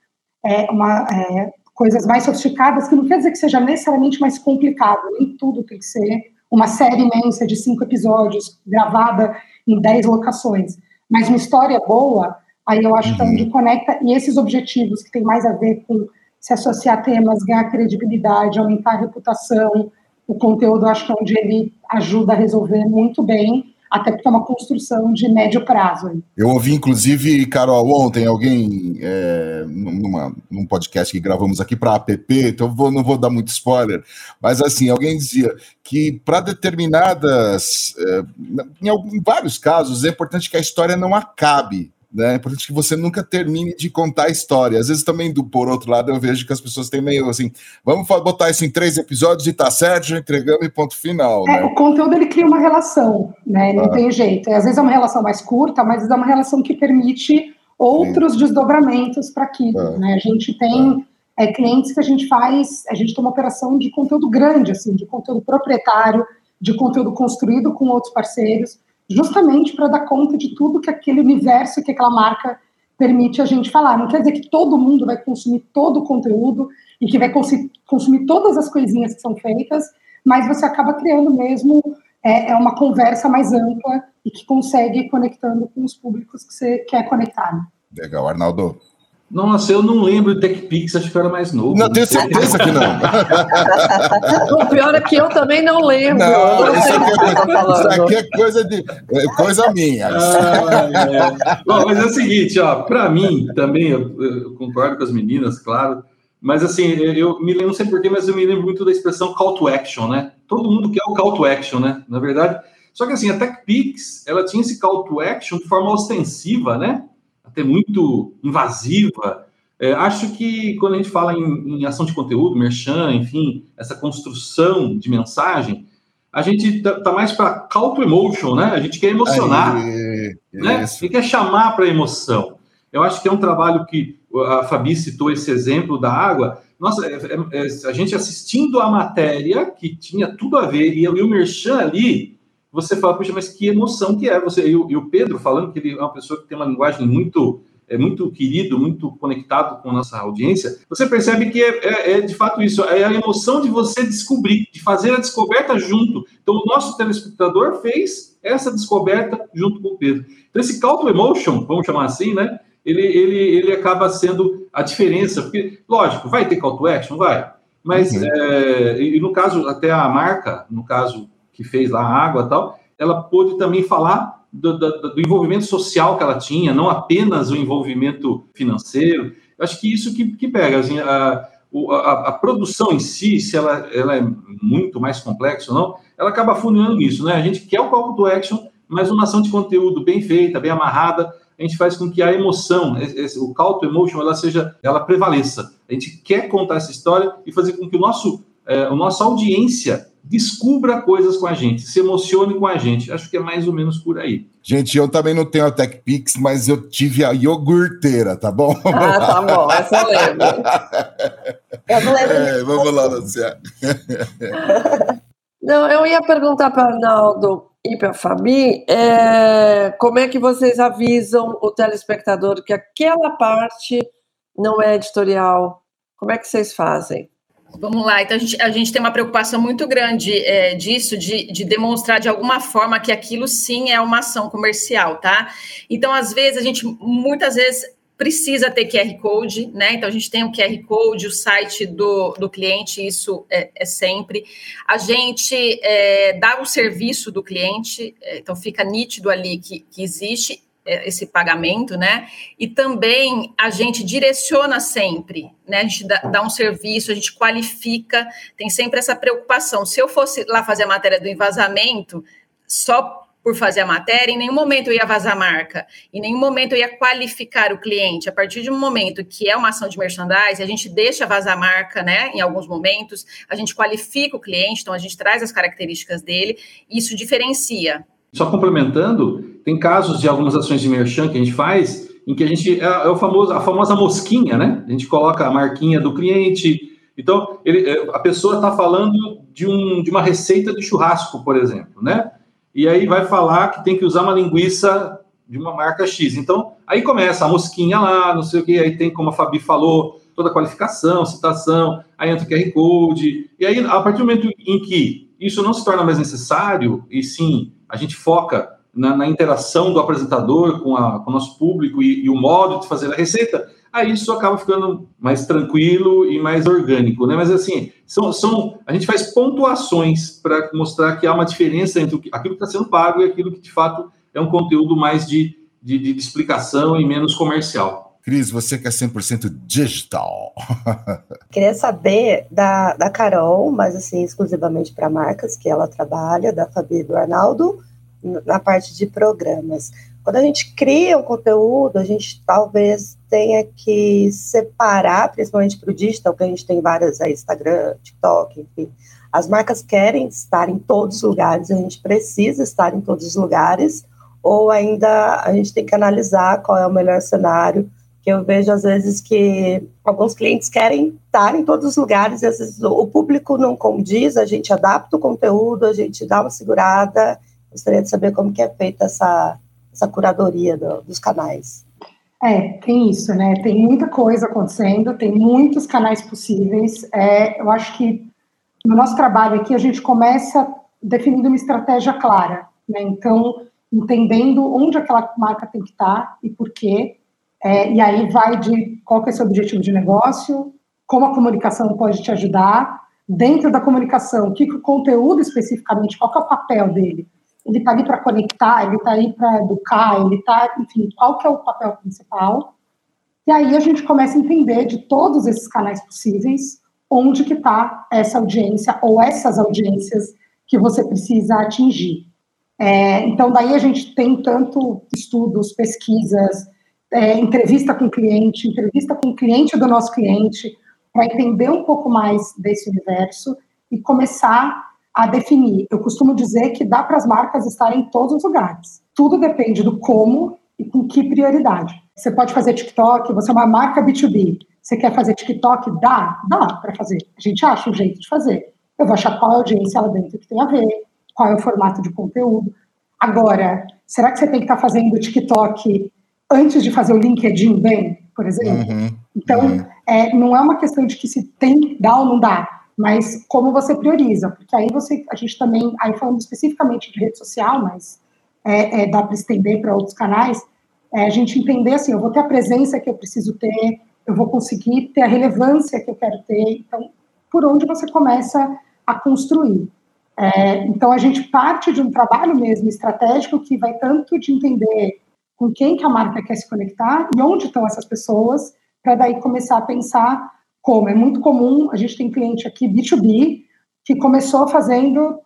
é, uma, é, coisas mais sofisticadas, que não quer dizer que seja necessariamente mais complicado, nem tudo tem que ser uma série imensa de cinco episódios, gravada em dez locações, mas uma história boa, aí eu acho que é onde uhum. conecta, e esses objetivos que tem mais a ver com se associar a temas, ganhar credibilidade, aumentar a reputação, o conteúdo, acho que é onde ele ajuda a resolver muito bem, até porque é uma construção de médio prazo. Eu ouvi, inclusive, Carol, ontem alguém, é, numa, num podcast que gravamos aqui para a app, então vou, não vou dar muito spoiler, mas assim, alguém dizia que para determinadas, é, em, em vários casos, é importante que a história não acabe, né? É importante que você nunca termine de contar a história. Às vezes também, do, por outro lado, eu vejo que as pessoas têm meio assim, vamos botar isso em três episódios e tá certo, já entregamos e ponto final. É, né? O conteúdo ele cria uma relação, né? Não ah. tem jeito. Às vezes é uma relação mais curta, mas é uma relação que permite outros Sim. desdobramentos para aquilo. Ah. Né? A gente tem ah. é, clientes que a gente faz, a gente tem uma operação de conteúdo grande, assim, de conteúdo proprietário, de conteúdo construído com outros parceiros justamente para dar conta de tudo que aquele universo, que aquela marca permite a gente falar. Não quer dizer que todo mundo vai consumir todo o conteúdo e que vai consumir todas as coisinhas que são feitas, mas você acaba criando mesmo é, é uma conversa mais ampla e que consegue conectando com os públicos que você quer conectar. Né? Legal, Arnaldo. Nossa, eu não lembro de TechPix, acho que eu era mais novo. Não, tenho certeza que não. o pior é que eu também não lembro. Não, não isso, aqui é, tá isso, aqui é, coisa, de, é coisa minha. Ah, é. Bom, mas é o seguinte, ó, para mim também, eu, eu, concordo com as meninas, claro, mas assim, eu me lembro, não sei porquê, mas eu me lembro muito da expressão call to action, né? Todo mundo quer o call to action, né? Na verdade, só que assim, a TechPix, ela tinha esse call to action de forma ostensiva, né? Até muito invasiva. É, acho que quando a gente fala em, em, ação de conteúdo, merchan, enfim, essa construção de mensagem, a gente tá, tá mais para call to emotion, né? A gente quer emocionar, Aí, né? A gente quer chamar para emoção. Eu acho que é um trabalho que a Fabi citou esse exemplo da água. Nossa, é, é, é a gente assistindo a matéria que tinha tudo a ver e, e o merchan ali você fala, puxa, mas que emoção que é você. E o, Pedro falando que ele é uma pessoa que tem uma linguagem muito é muito querido, muito conectado com a nossa audiência, você percebe que é, é, é, de fato isso, é a emoção de você descobrir, de fazer a descoberta junto. Então, o nosso telespectador fez essa descoberta junto com o Pedro. Então, esse call to emotion, vamos chamar assim, né? Ele, ele, ele acaba sendo a diferença, porque, lógico, vai ter call to action? Vai. Mas, uhum. é, e no caso, até a marca, no caso que fez lá a água e tal, ela pôde também falar do, do, do, envolvimento social que ela tinha, não apenas o envolvimento financeiro. Eu acho que isso que, que pega, assim, a, a, a, produção em si, se ela, ela é muito mais complexa ou não, ela acaba funilando isso, né? A gente quer o call to action, mas uma ação de conteúdo bem feita, bem amarrada, a gente faz com que a emoção, o call to emotion, ela seja, ela prevaleça. A gente quer contar essa história e fazer com que o nosso, é, a nossa audiência descubra coisas com a gente, se emocione com a gente. Acho que é mais ou menos por aí. Gente, eu também não tenho a TechPix, mas eu tive a iogurteira, tá bom? Ah, tá bom, essa eu lembro. eu não lembro. É, vamos lá, Luciana. Não, eu ia perguntar para Arnaldo e para a Fabi é, como é que vocês avisam o telespectador que aquela parte não é editorial? Como é que vocês fazem? Vamos lá, então a gente, a gente tem uma preocupação muito grande é, disso, de, de demonstrar de alguma forma que aquilo sim é uma ação comercial, tá? Então, às vezes, a gente muitas vezes precisa ter QR Code, né? Então a gente tem o QR Code, o site do, do cliente, isso é, é sempre. A gente é, dá o serviço do cliente, é, então fica nítido ali que, que existe esse pagamento, né? E também a gente direciona sempre, né? A gente dá, dá, um serviço, a gente qualifica, tem sempre essa preocupação. Se eu fosse lá fazer a matéria do envasamento, só por fazer a matéria, em nenhum momento eu ia vazar a marca, em nenhum momento eu ia qualificar o cliente. A partir de um momento que é uma ação de merchandising, a gente deixa vazar a marca, né? Em alguns momentos, a gente qualifica o cliente, então a gente traz as características dele, e isso diferencia. Só complementando, tem casos de algumas ações de merchan que a gente faz em que a gente é, é o famoso, a famosa mosquinha, né? A gente coloca a marquinha do cliente. Então, ele, é, a pessoa está falando de, um, de uma receita de churrasco, por exemplo, né? E aí vai falar que tem que usar uma linguiça de uma marca X. Então, aí começa a mosquinha lá, não sei o que, aí tem, como a Fabi falou, toda a qualificação, citação, aí entra o QR Code. E aí, a partir do momento em que isso não se torna mais necessário, e sim a gente foca na, na interação do apresentador com, a, com o nosso público e, e, o modo de fazer a receita, aí isso acaba ficando mais tranquilo e mais orgânico, né? Mas assim, são, são a gente faz pontuações para mostrar que há uma diferença entre aquilo que está sendo pago e aquilo que de fato é um conteúdo mais de, de, de explicação e menos comercial. Cris, você que é 100% digital. Queria saber da, da Carol, mas assim, exclusivamente para marcas que ela trabalha, da Fabi e do Arnaldo, na parte de programas. Quando a gente cria um conteúdo, a gente talvez tenha que separar, principalmente para o digital, que a gente tem várias aí, Instagram, TikTok, enfim. As marcas querem estar em todos os lugares, a gente precisa estar em todos os lugares, ou ainda a gente tem que analisar qual é o melhor cenário, que eu vejo às vezes que alguns clientes querem estar em todos os lugares, e às vezes o público não condiz, a gente adapta o conteúdo, a gente dá uma segurada. Gostaria de saber como que é feita essa, essa curadoria do, dos canais. É, tem isso, né? Tem muita coisa acontecendo, tem muitos canais possíveis. É, eu acho que no nosso trabalho aqui a gente começa definindo uma estratégia clara, né? Então, entendendo onde aquela marca tem que estar e por quê. É, e aí vai de qual que é seu objetivo de negócio, como a comunicação pode te ajudar. Dentro da comunicação, o que, que o conteúdo especificamente, qual que é o papel dele? ele está ali para conectar, ele está aí para educar, ele está, enfim, qual que é o papel principal? E aí a gente começa a entender de todos esses canais possíveis onde que está essa audiência ou essas audiências que você precisa atingir. É, então daí a gente tem tanto estudos, pesquisas, é, entrevista com cliente, entrevista com o cliente do nosso cliente, para entender um pouco mais desse universo e começar a definir. Eu costumo dizer que dá para as marcas estarem em todos os lugares. Tudo depende do como e com que prioridade. Você pode fazer TikTok, você é uma marca B2B. Você quer fazer TikTok? Dá, dá para fazer. A gente acha um jeito de fazer. Eu vou achar qual é a audiência lá dentro que tem a ver, qual é o formato de conteúdo. Agora, será que você tem que estar tá fazendo TikTok antes de fazer o LinkedIn bem, por exemplo? Uhum, então, uhum. É, não é uma questão de que se tem, dá ou não dá mas como você prioriza, porque aí você, a gente também, aí falando especificamente de rede social, mas é, é, dá para estender para outros canais, é, a gente entender assim, eu vou ter a presença que eu preciso ter, eu vou conseguir ter a relevância que eu quero ter, então, por onde você começa a construir. É, então, a gente parte de um trabalho mesmo estratégico que vai tanto de entender com quem que a marca quer se conectar e onde estão essas pessoas, para daí começar a pensar como é muito comum, a gente tem cliente aqui B2B que começou fazendo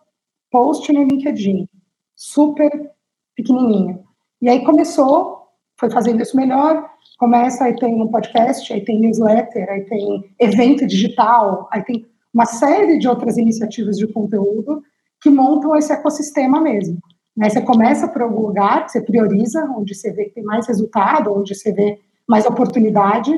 post no LinkedIn, super pequenininho. E aí começou, foi fazendo isso melhor, começa, aí tem um podcast, aí tem newsletter, aí tem evento digital, aí tem uma série de outras iniciativas de conteúdo que montam esse ecossistema mesmo. Né? Você começa por algum lugar, você prioriza, onde você vê que tem mais resultado, onde você vê mais oportunidade,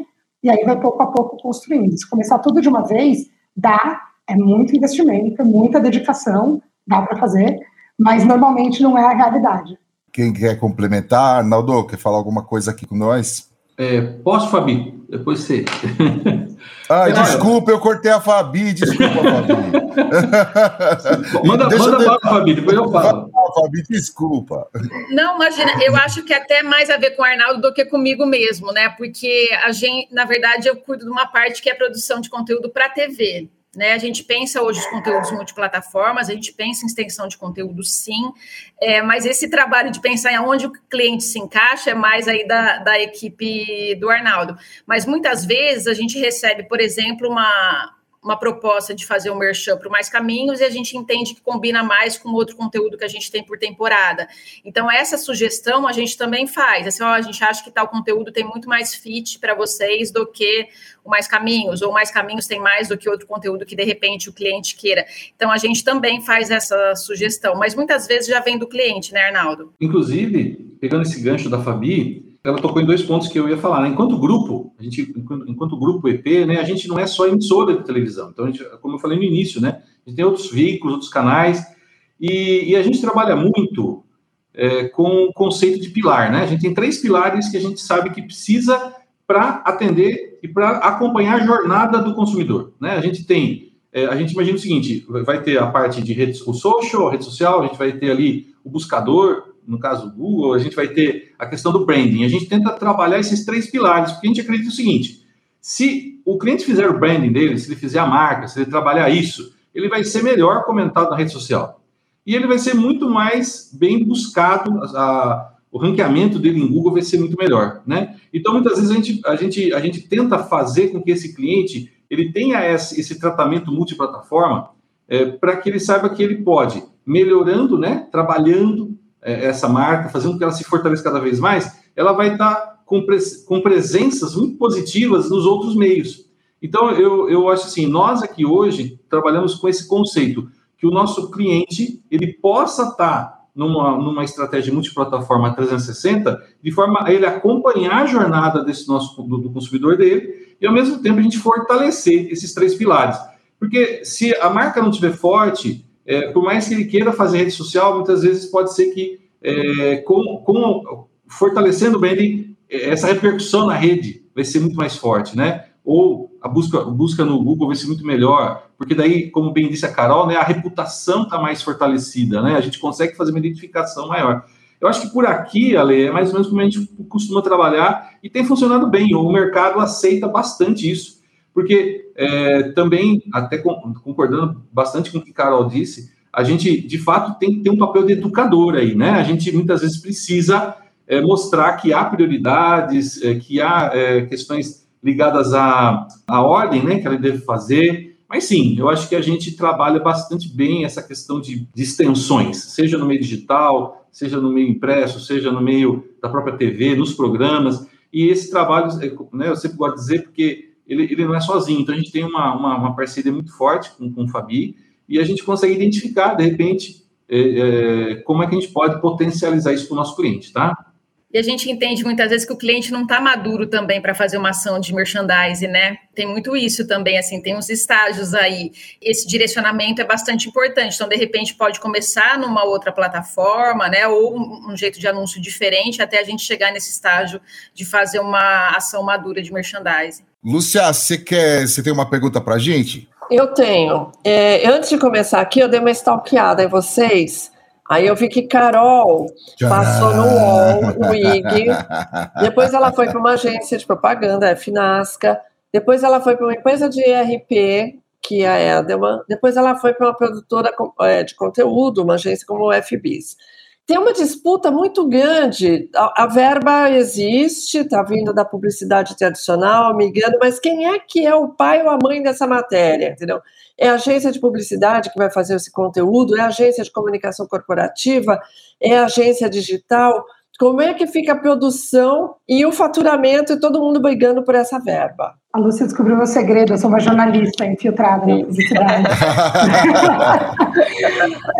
e aí vai pouco a pouco construindo. Se começar tudo de uma vez, dá, é muito investimento, é muita dedicação, dá para fazer, mas normalmente não é a realidade. Quem quer complementar? Arnaldo, quer falar alguma coisa aqui com nós? É, posso, Fabi? Depois você. Ai, desculpa, eu cortei a Fabi, desculpa, Fabi. manda manda eu... Fabi, depois eu falo. Fabi, desculpa. Não, imagina, eu acho que até mais a ver com o Arnaldo do que comigo mesmo, né? Porque a gente, na verdade, eu cuido de uma parte que é produção de conteúdo para TV. Né, a gente pensa hoje os conteúdos multiplataformas, a gente pensa em extensão de conteúdo sim, é, mas esse trabalho de pensar em onde o cliente se encaixa é mais aí da, da equipe do Arnaldo. Mas muitas vezes a gente recebe, por exemplo, uma, uma proposta de fazer um merchan para Mais Caminhos e a gente entende que combina mais com outro conteúdo que a gente tem por temporada. Então, essa sugestão a gente também faz. Assim, ó, a gente acha que tal conteúdo tem muito mais fit para vocês do que o Mais Caminhos, ou Mais Caminhos tem mais do que outro conteúdo que de repente o cliente queira. Então, a gente também faz essa sugestão, mas muitas vezes já vem do cliente, né, Arnaldo? Inclusive, pegando esse gancho da Fabi, ela tocou em dois pontos que eu ia falar. Né? Enquanto grupo, a gente, enquanto, enquanto, grupo EP, né, a gente não é só emissora de televisão. Então, gente, como eu falei no início, né, a gente tem outros veículos, outros canais, e, e a gente trabalha muito é, com o conceito de pilar. Né? A gente tem três pilares que a gente sabe que precisa para atender e para acompanhar a jornada do consumidor. Né? A gente tem, é, a gente imagina o seguinte: vai ter a parte de redes, o social, rede social, a gente vai ter ali o buscador, no caso do Google, a gente vai ter a questão do branding. A gente tenta trabalhar esses três pilares, porque a gente acredita o seguinte: se o cliente fizer o branding dele, se ele fizer a marca, se ele trabalhar isso, ele vai ser melhor comentado na rede social. E ele vai ser muito mais bem buscado, a, o ranqueamento dele em Google vai ser muito melhor, né? Então, muitas vezes a gente, a gente, a gente tenta fazer com que esse cliente ele tenha esse, esse tratamento multiplataforma é, para que ele saiba que ele pode, melhorando, né, trabalhando essa marca, fazendo com que ela se fortaleça cada vez mais, ela vai estar tá com, pres com presenças muito positivas nos outros meios. Então, eu, eu acho assim, nós aqui hoje trabalhamos com esse conceito, que o nosso cliente, ele possa estar tá numa, numa estratégia multiplataforma 360, de forma a ele acompanhar a jornada desse nosso do, do consumidor dele, e ao mesmo tempo a gente fortalecer esses três pilares. Porque se a marca não estiver forte, é, por mais que ele queira fazer rede social, muitas vezes pode ser que, é, com, com, fortalecendo o branding, é, essa repercussão na rede vai ser muito mais forte, né? Ou a busca, busca no Google vai ser muito melhor, porque daí, como bem disse a Carol, né, a reputação está mais fortalecida, né? A gente consegue fazer uma identificação maior. Eu acho que por aqui, Ale, é mais ou menos como a gente costuma trabalhar e tem funcionado bem. O mercado aceita bastante isso porque é, também, até concordando bastante com o que Carol disse, a gente, de fato, tem que ter um papel de educador aí, né? A gente, muitas vezes, precisa é, mostrar que há prioridades, é, que há é, questões ligadas à, à ordem, né, que ela deve fazer. Mas sim, eu acho que a gente trabalha bastante bem essa questão de, de extensões, seja no meio digital, seja no meio impresso, seja no meio da própria TV, nos programas. E esse trabalho, é, né, eu sempre gosto de dizer, porque ele, ele não é sozinho. Então, a gente tem uma, uma, uma parceria muito forte com, com o Fabi e a gente consegue identificar, de repente, é, é, como é que a gente pode potencializar isso para o nosso cliente, tá? E a gente entende muitas vezes que o cliente não está maduro também para fazer uma ação de merchandising, né? Tem muito isso também, assim, tem uns estágios aí. Esse direcionamento é bastante importante. Então, de repente, pode começar numa outra plataforma, né? Ou um jeito de anúncio diferente, até a gente chegar nesse estágio de fazer uma ação madura de merchandising. Lúcia, você quer. Você tem uma pergunta para a gente? Eu tenho. É, antes de começar aqui, eu dei uma stalkeada em vocês Aí eu vi que Carol passou no UOL, no IG, depois ela foi para uma agência de propaganda, a Finasca, depois ela foi para uma empresa de ERP, que é a Edelman, depois ela foi para uma produtora é, de conteúdo, uma agência como o FBIS. Tem uma disputa muito grande, a, a verba existe, está vindo da publicidade tradicional, migrando, mas quem é que é o pai ou a mãe dessa matéria, entendeu? É a agência de publicidade que vai fazer esse conteúdo? É a agência de comunicação corporativa? É a agência digital? Como é que fica a produção e o faturamento e todo mundo brigando por essa verba? A Lúcia descobriu meu segredo, eu sou uma jornalista infiltrada na publicidade.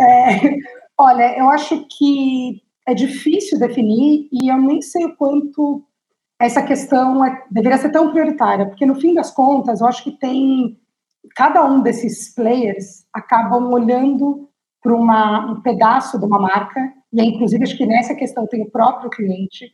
é, olha, eu acho que é difícil definir e eu nem sei o quanto essa questão é, deveria ser tão prioritária, porque no fim das contas, eu acho que tem cada um desses players acabam olhando para um pedaço de uma marca, e inclusive acho que nessa questão tem o próprio cliente,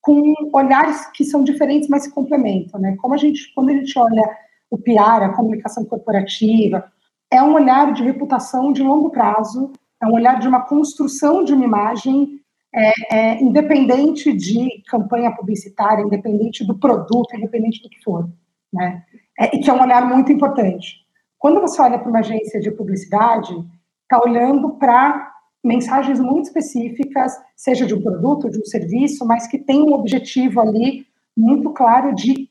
com olhares que são diferentes, mas se complementam. Né? Como a gente, quando a gente olha o PR, a comunicação corporativa, é um olhar de reputação de longo prazo, é um olhar de uma construção de uma imagem é, é, independente de campanha publicitária, independente do produto, independente do que for. Né? é, e que é um olhar muito importante. Quando você olha para uma agência de publicidade, está olhando para mensagens muito específicas, seja de um produto, de um serviço, mas que tem um objetivo ali muito claro de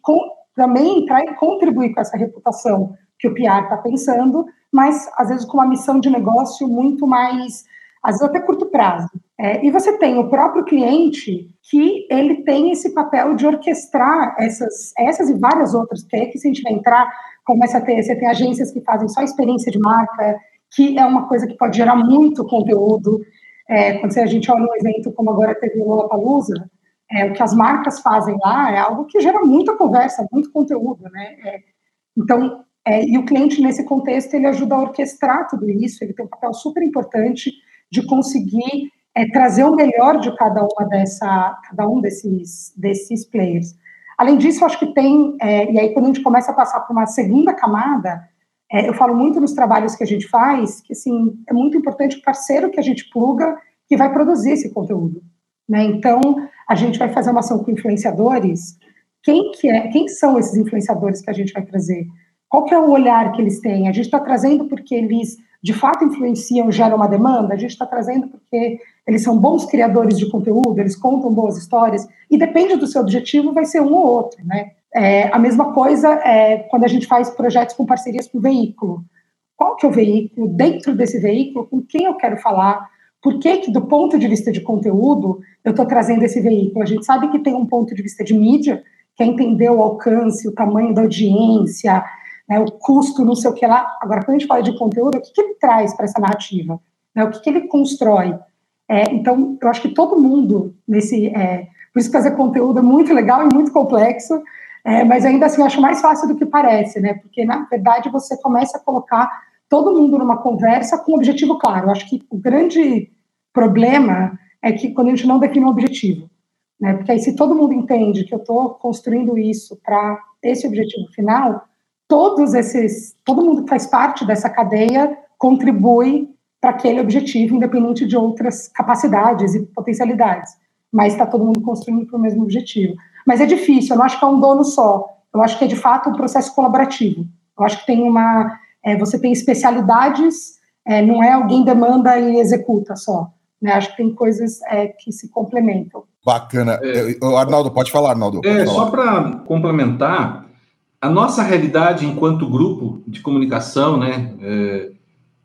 também entrar e contribuir com essa reputação que o PR está pensando, mas às vezes com uma missão de negócio muito mais, às vezes até curto prazo. É, e você tem o próprio cliente que ele tem esse papel de orquestrar essas, essas e várias outras, que se a gente vai entrar, começa a ter, você tem agências que fazem só experiência de marca, que é uma coisa que pode gerar muito conteúdo. É, quando a gente olha um evento como agora teve o Lollapalooza, é, o que as marcas fazem lá é algo que gera muita conversa, muito conteúdo, né? É, então, é, e o cliente nesse contexto ele ajuda a orquestrar tudo isso, ele tem um papel super importante de conseguir é trazer o melhor de cada uma dessa, cada um desses, desses players. Além disso, acho que tem, é, e aí quando a gente começa a passar por uma segunda camada, é, eu falo muito nos trabalhos que a gente faz, que assim, é muito importante o parceiro que a gente pluga que vai produzir esse conteúdo. Né? Então, a gente vai fazer uma ação com influenciadores. Quem, que é, quem são esses influenciadores que a gente vai trazer? Qual que é o olhar que eles têm? A gente está trazendo porque eles de fato influenciam, geram uma demanda? A gente está trazendo porque eles são bons criadores de conteúdo, eles contam boas histórias, e depende do seu objetivo, vai ser um ou outro, né? É, a mesma coisa é quando a gente faz projetos com parcerias com veículo. Qual que é o veículo? Dentro desse veículo, com quem eu quero falar? Por que, que do ponto de vista de conteúdo, eu estou trazendo esse veículo? A gente sabe que tem um ponto de vista de mídia, que é entender o alcance, o tamanho da audiência, né, o custo, não sei o que lá. Agora, quando a gente fala de conteúdo, o que, que ele traz para essa narrativa? Né, o que, que ele constrói? É, então, eu acho que todo mundo nesse. É, por isso, fazer conteúdo é muito legal e muito complexo, é, mas ainda assim, eu acho mais fácil do que parece, né? Porque, na verdade, você começa a colocar todo mundo numa conversa com um objetivo claro. Eu acho que o grande problema é que quando a gente não define um objetivo, né? Porque aí, se todo mundo entende que eu estou construindo isso para esse objetivo final, todos esses, todo mundo que faz parte dessa cadeia contribui para aquele objetivo, independente de outras capacidades e potencialidades. Mas está todo mundo construindo para o mesmo objetivo. Mas é difícil, eu não acho que é um dono só. Eu acho que é de fato um processo colaborativo. Eu acho que tem uma. É, você tem especialidades, é, não é alguém demanda e executa só. Né? Acho que tem coisas é, que se complementam. Bacana. É, Arnaldo, pode falar, Arnaldo. Pode é, falar. só para complementar, a nossa realidade enquanto grupo de comunicação, né? É,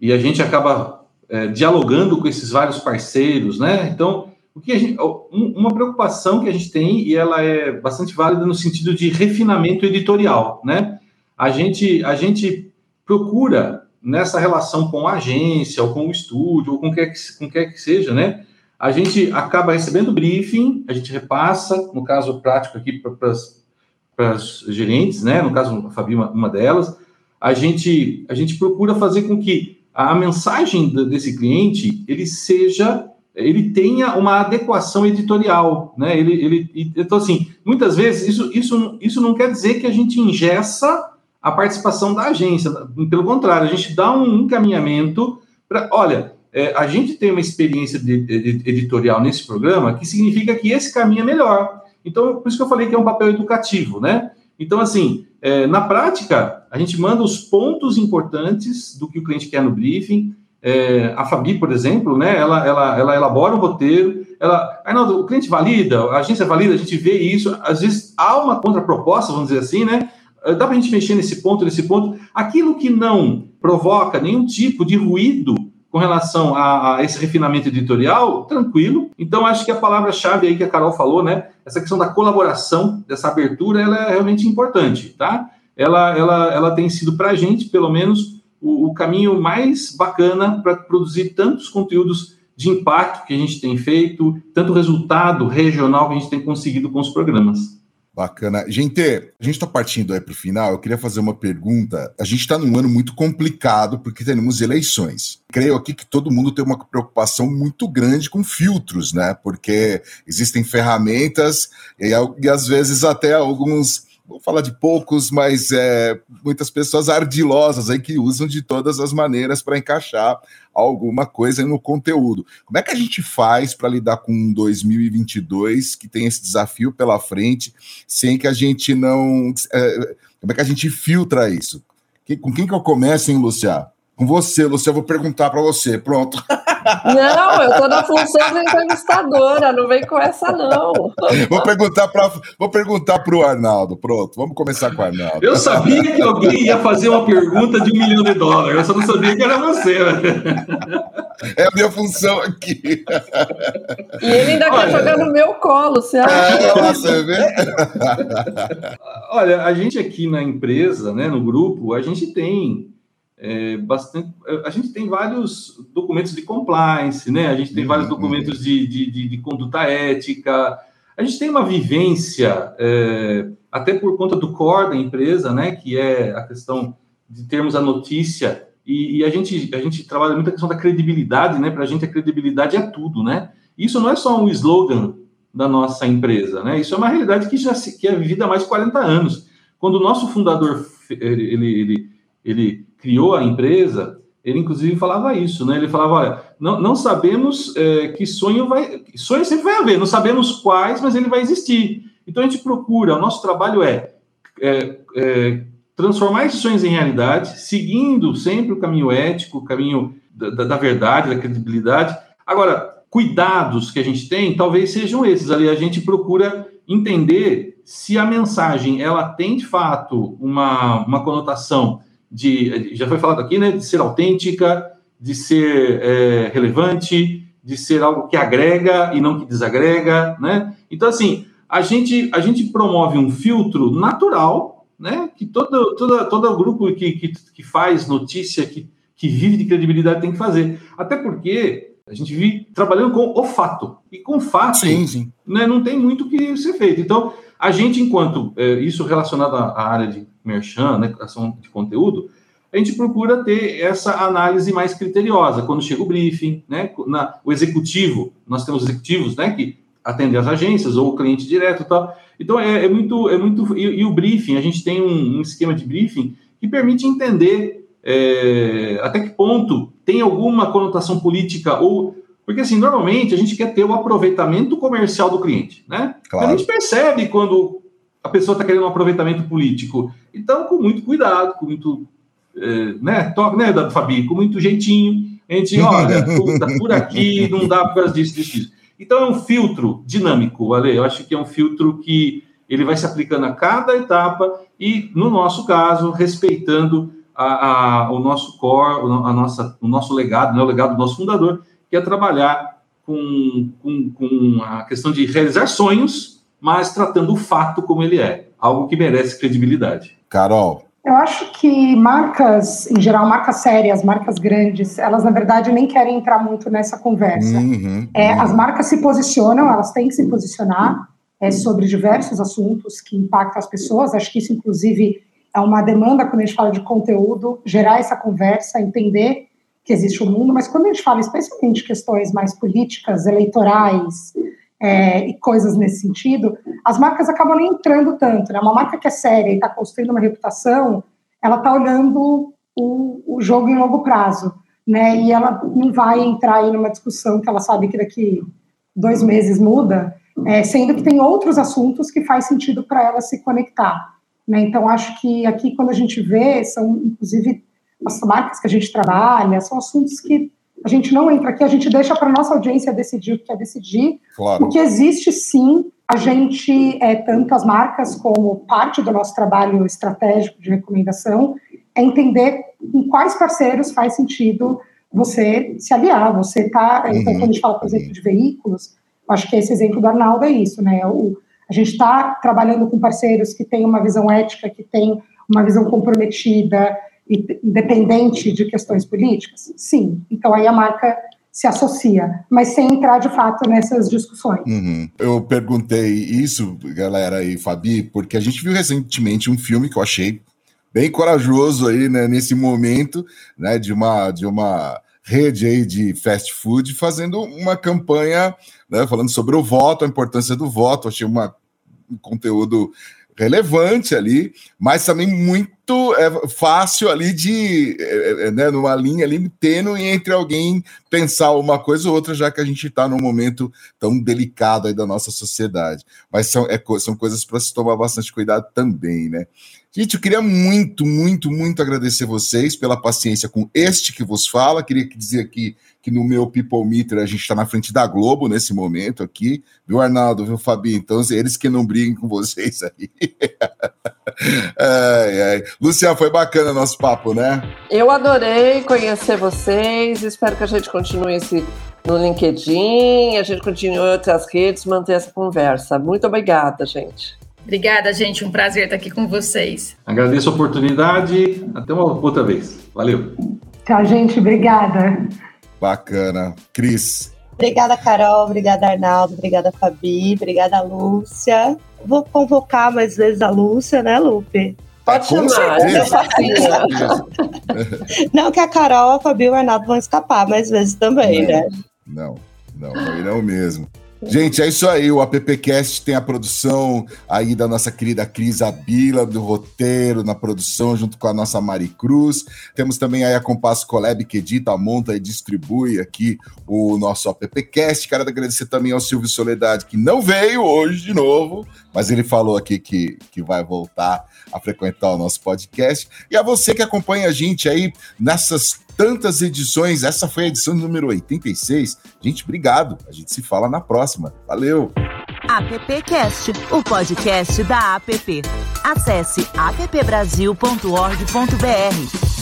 e a gente acaba é, dialogando com esses vários parceiros, né? Então, o que gente, uma preocupação que a gente tem e ela é bastante válida no sentido de refinamento editorial, né? A gente a gente procura nessa relação com a agência ou com o estúdio ou com quer que com quer que seja, né? A gente acaba recebendo briefing, a gente repassa, no caso prático aqui para as gerentes, né? No caso a Fabi uma, uma delas, a gente a gente procura fazer com que a mensagem desse cliente ele seja ele tenha uma adequação editorial, né? Ele, ele, então assim, muitas vezes isso, isso, isso não quer dizer que a gente ingessa a participação da agência, pelo contrário, a gente dá um encaminhamento para, olha, é, a gente tem uma experiência de, de, editorial nesse programa que significa que esse caminho é melhor. Então, por isso que eu falei que é um papel educativo, né? Então, assim, é, na prática, a gente manda os pontos importantes do que o cliente quer no briefing. É, a Fabi, por exemplo, né, ela, ela, ela elabora o roteiro, ela, Arnaldo, o cliente valida, a agência valida, a gente vê isso, às vezes há uma contraproposta, vamos dizer assim, né? É, dá para a gente mexer nesse ponto, nesse ponto. Aquilo que não provoca nenhum tipo de ruído com relação a, a, esse refinamento editorial, tranquilo. Então, acho que a palavra-chave aí que a Carol falou, né? Essa questão da colaboração, dessa abertura, ela é realmente importante, tá? Ela, ela, ela tem sido para a gente, pelo menos, o, o caminho mais bacana para produzir tantos conteúdos de impacto que a gente tem feito, tanto resultado regional que a gente tem conseguido com os programas. Bacana. Gente, a gente está partindo aí para o final. Eu queria fazer uma pergunta. A gente está num ano muito complicado porque temos eleições. Creio aqui que todo mundo tem uma preocupação muito grande com filtros, né? Porque existem ferramentas e, e às vezes até alguns vou falar de poucos, mas é, muitas pessoas ardilosas aí que usam de todas as maneiras para encaixar alguma coisa no conteúdo. Como é que a gente faz para lidar com 2022 que tem esse desafio pela frente, sem que a gente não. É, como é que a gente filtra isso? Com quem que eu começo, hein, Luciano? Com você, Luciano, eu vou perguntar para você. Pronto. Não, eu estou na função de entrevistadora, não vem com essa, não. Vou perguntar para vou perguntar o Arnaldo. Pronto, vamos começar com o Arnaldo. Eu sabia que alguém ia fazer uma pergunta de um milhão de dólares, eu só não sabia que era você. É a minha função aqui. E ele ainda Olha, quer jogar no meu colo, você acha? É, você vê? Olha, a gente aqui na empresa, né, no grupo, a gente tem é, bastante. A gente tem vários documentos de compliance, né? A gente tem uhum, vários documentos uhum. de, de, de, de, conduta ética. A gente tem uma vivência, é, até por conta do core da empresa, né? Que é a questão de termos a notícia. E, e a, gente, a gente trabalha muito a questão da credibilidade, né? Para a gente, a credibilidade é tudo, né? Isso não é só um slogan da nossa empresa, né? Isso é uma realidade que já se, que é vivida há mais de 40 anos. Quando o nosso fundador ele, ele, ele criou a empresa, ele inclusive falava isso, né? Ele falava, olha, não, não sabemos é, que sonho vai... Sonho sempre vai haver, não sabemos quais, mas ele vai existir. Então a gente procura, o nosso trabalho é, é, é transformar esses sonhos em realidade, seguindo sempre o caminho ético, o caminho da, da, verdade, da credibilidade. Agora, cuidados que a gente tem, talvez sejam esses. Ali a gente procura entender se a mensagem ela tem de fato uma, uma conotação de, já foi falado aqui, né, de ser autêntica, de ser é, relevante, de ser algo que agrega e não que desagrega, né? Então, assim, a gente, a gente promove um filtro natural, né? Que todo, todo, todo grupo que, que, que faz notícia, que, que vive de credibilidade tem que fazer. Até porque a gente vive trabalhando com o fato. E com fato, sim, sim. Né, não tem muito o que ser feito. Então, a gente, enquanto é, isso relacionado à, área de merchan, né, ação de conteúdo, a gente procura ter essa análise mais criteriosa. Quando chega o briefing, né, na, o executivo, nós temos executivos né, que atendem as agências ou o cliente direto tal. Então, é, é muito... É muito e, e, o briefing, a gente tem um, um esquema de briefing que permite entender é, até que ponto tem alguma conotação política ou porque, assim, normalmente a gente quer ter o aproveitamento comercial do cliente, né? Claro. A gente percebe quando a pessoa está querendo um aproveitamento político. Então, com muito cuidado, com muito, é, né, toque, né, Fabi, com muito jeitinho, a gente, olha, puta, por aqui não dá por causa disso, disso, disso. Então, é um filtro dinâmico, Ale, eu acho que é um filtro que ele vai se aplicando a cada etapa e, no nosso caso, respeitando a, a, o nosso core, a nossa, o nosso legado, né, o legado do nosso fundador, que é trabalhar com, com, com a questão de realizar sonhos, mas tratando o fato como ele é, algo que merece credibilidade. Carol. Eu acho que marcas, em geral, marcas sérias, marcas grandes, elas na verdade nem querem entrar muito nessa conversa. Uhum, é, uhum. As marcas se posicionam, elas têm que se posicionar é, sobre diversos assuntos que impactam as pessoas. Acho que isso, inclusive, é uma demanda quando a gente fala de conteúdo, gerar essa conversa, entender que existe o mundo, mas quando a gente fala especialmente de questões mais políticas, eleitorais é, e coisas nesse sentido, as marcas acabam nem entrando tanto. Né? Uma marca que é séria e está construindo uma reputação, ela está olhando o, o, jogo em longo prazo, né? E ela não vai entrar aí numa discussão que ela sabe que daqui dois meses muda, é, sendo que tem outros assuntos que faz sentido para ela se conectar. Né? Então, acho que aqui, quando a gente vê, são inclusive as marcas que a gente trabalha, são assuntos que a gente não entra aqui, a gente deixa para a nossa audiência decidir o que quer decidir. Claro. O que existe, sim, a gente, é, tanto as marcas como parte do nosso trabalho estratégico de recomendação, é entender com quais parceiros faz sentido você se aliar, você tá, uhum. então quando a gente fala, por exemplo, de veículos, acho que esse exemplo do Arnaldo é isso, né, o, a gente está trabalhando com parceiros que têm uma visão ética, que têm uma visão comprometida, independente de questões políticas? Sim. Então aí a marca se associa, mas sem entrar de fato nessas discussões. Uhum. Eu perguntei isso, galera e Fabi, porque a gente viu recentemente um filme que eu achei bem corajoso aí, né, nesse momento, né, de uma de uma rede aí de fast food fazendo uma campanha, né, falando sobre o voto, a importância do voto. Achei uma, um conteúdo relevante ali, mas também muito é, fácil ali de, é, é, né, numa linha ali tênue entre alguém pensar uma coisa ou outra, já que a gente está num momento tão delicado aí da nossa sociedade. Mas são, é, são coisas para se tomar bastante cuidado também, né? Gente, eu queria muito, muito, muito agradecer vocês pela paciência com este que vos fala. Queria dizer aqui que no meu People Meter a gente está na frente da Globo nesse momento aqui, viu, Arnaldo, viu, Fabi? Então, eles que não briguem com vocês aí. ai, ai. Luciano, foi bacana nosso papo, né? Eu adorei conhecer vocês, espero que a gente continue esse no LinkedIn, a gente continue outras redes, manter essa conversa. Muito obrigada, gente. Obrigada, gente. Um prazer estar aqui com vocês. Agradeço a oportunidade. Até uma outra vez. Valeu. Tchau, gente. Obrigada. Bacana. Cris. Obrigada, Carol. Obrigada, Arnaldo. Obrigada, Fabi. Obrigada, Lúcia. Vou convocar mais vezes a Lúcia, né, Lupe? Pode chamar, Não que a Carol, a Fabi e o Arnaldo vão escapar mais vezes também, não, né? Não, não, não irão mesmo. Gente, é isso aí. O AppCast tem a produção aí da nossa querida Cris Abila, do roteiro, na produção, junto com a nossa Mari Cruz. Temos também aí a Compasso Collab, que edita, monta e distribui aqui o nosso AppCast. Quero agradecer também ao Silvio Soledade, que não veio hoje de novo, mas ele falou aqui que, que vai voltar a frequentar o nosso podcast. E a você que acompanha a gente aí nessas tantas edições, essa foi a edição número 86. Gente, obrigado. A gente se fala na próxima. Valeu! AppCast, o podcast da App. Acesse appbrasil.org.br.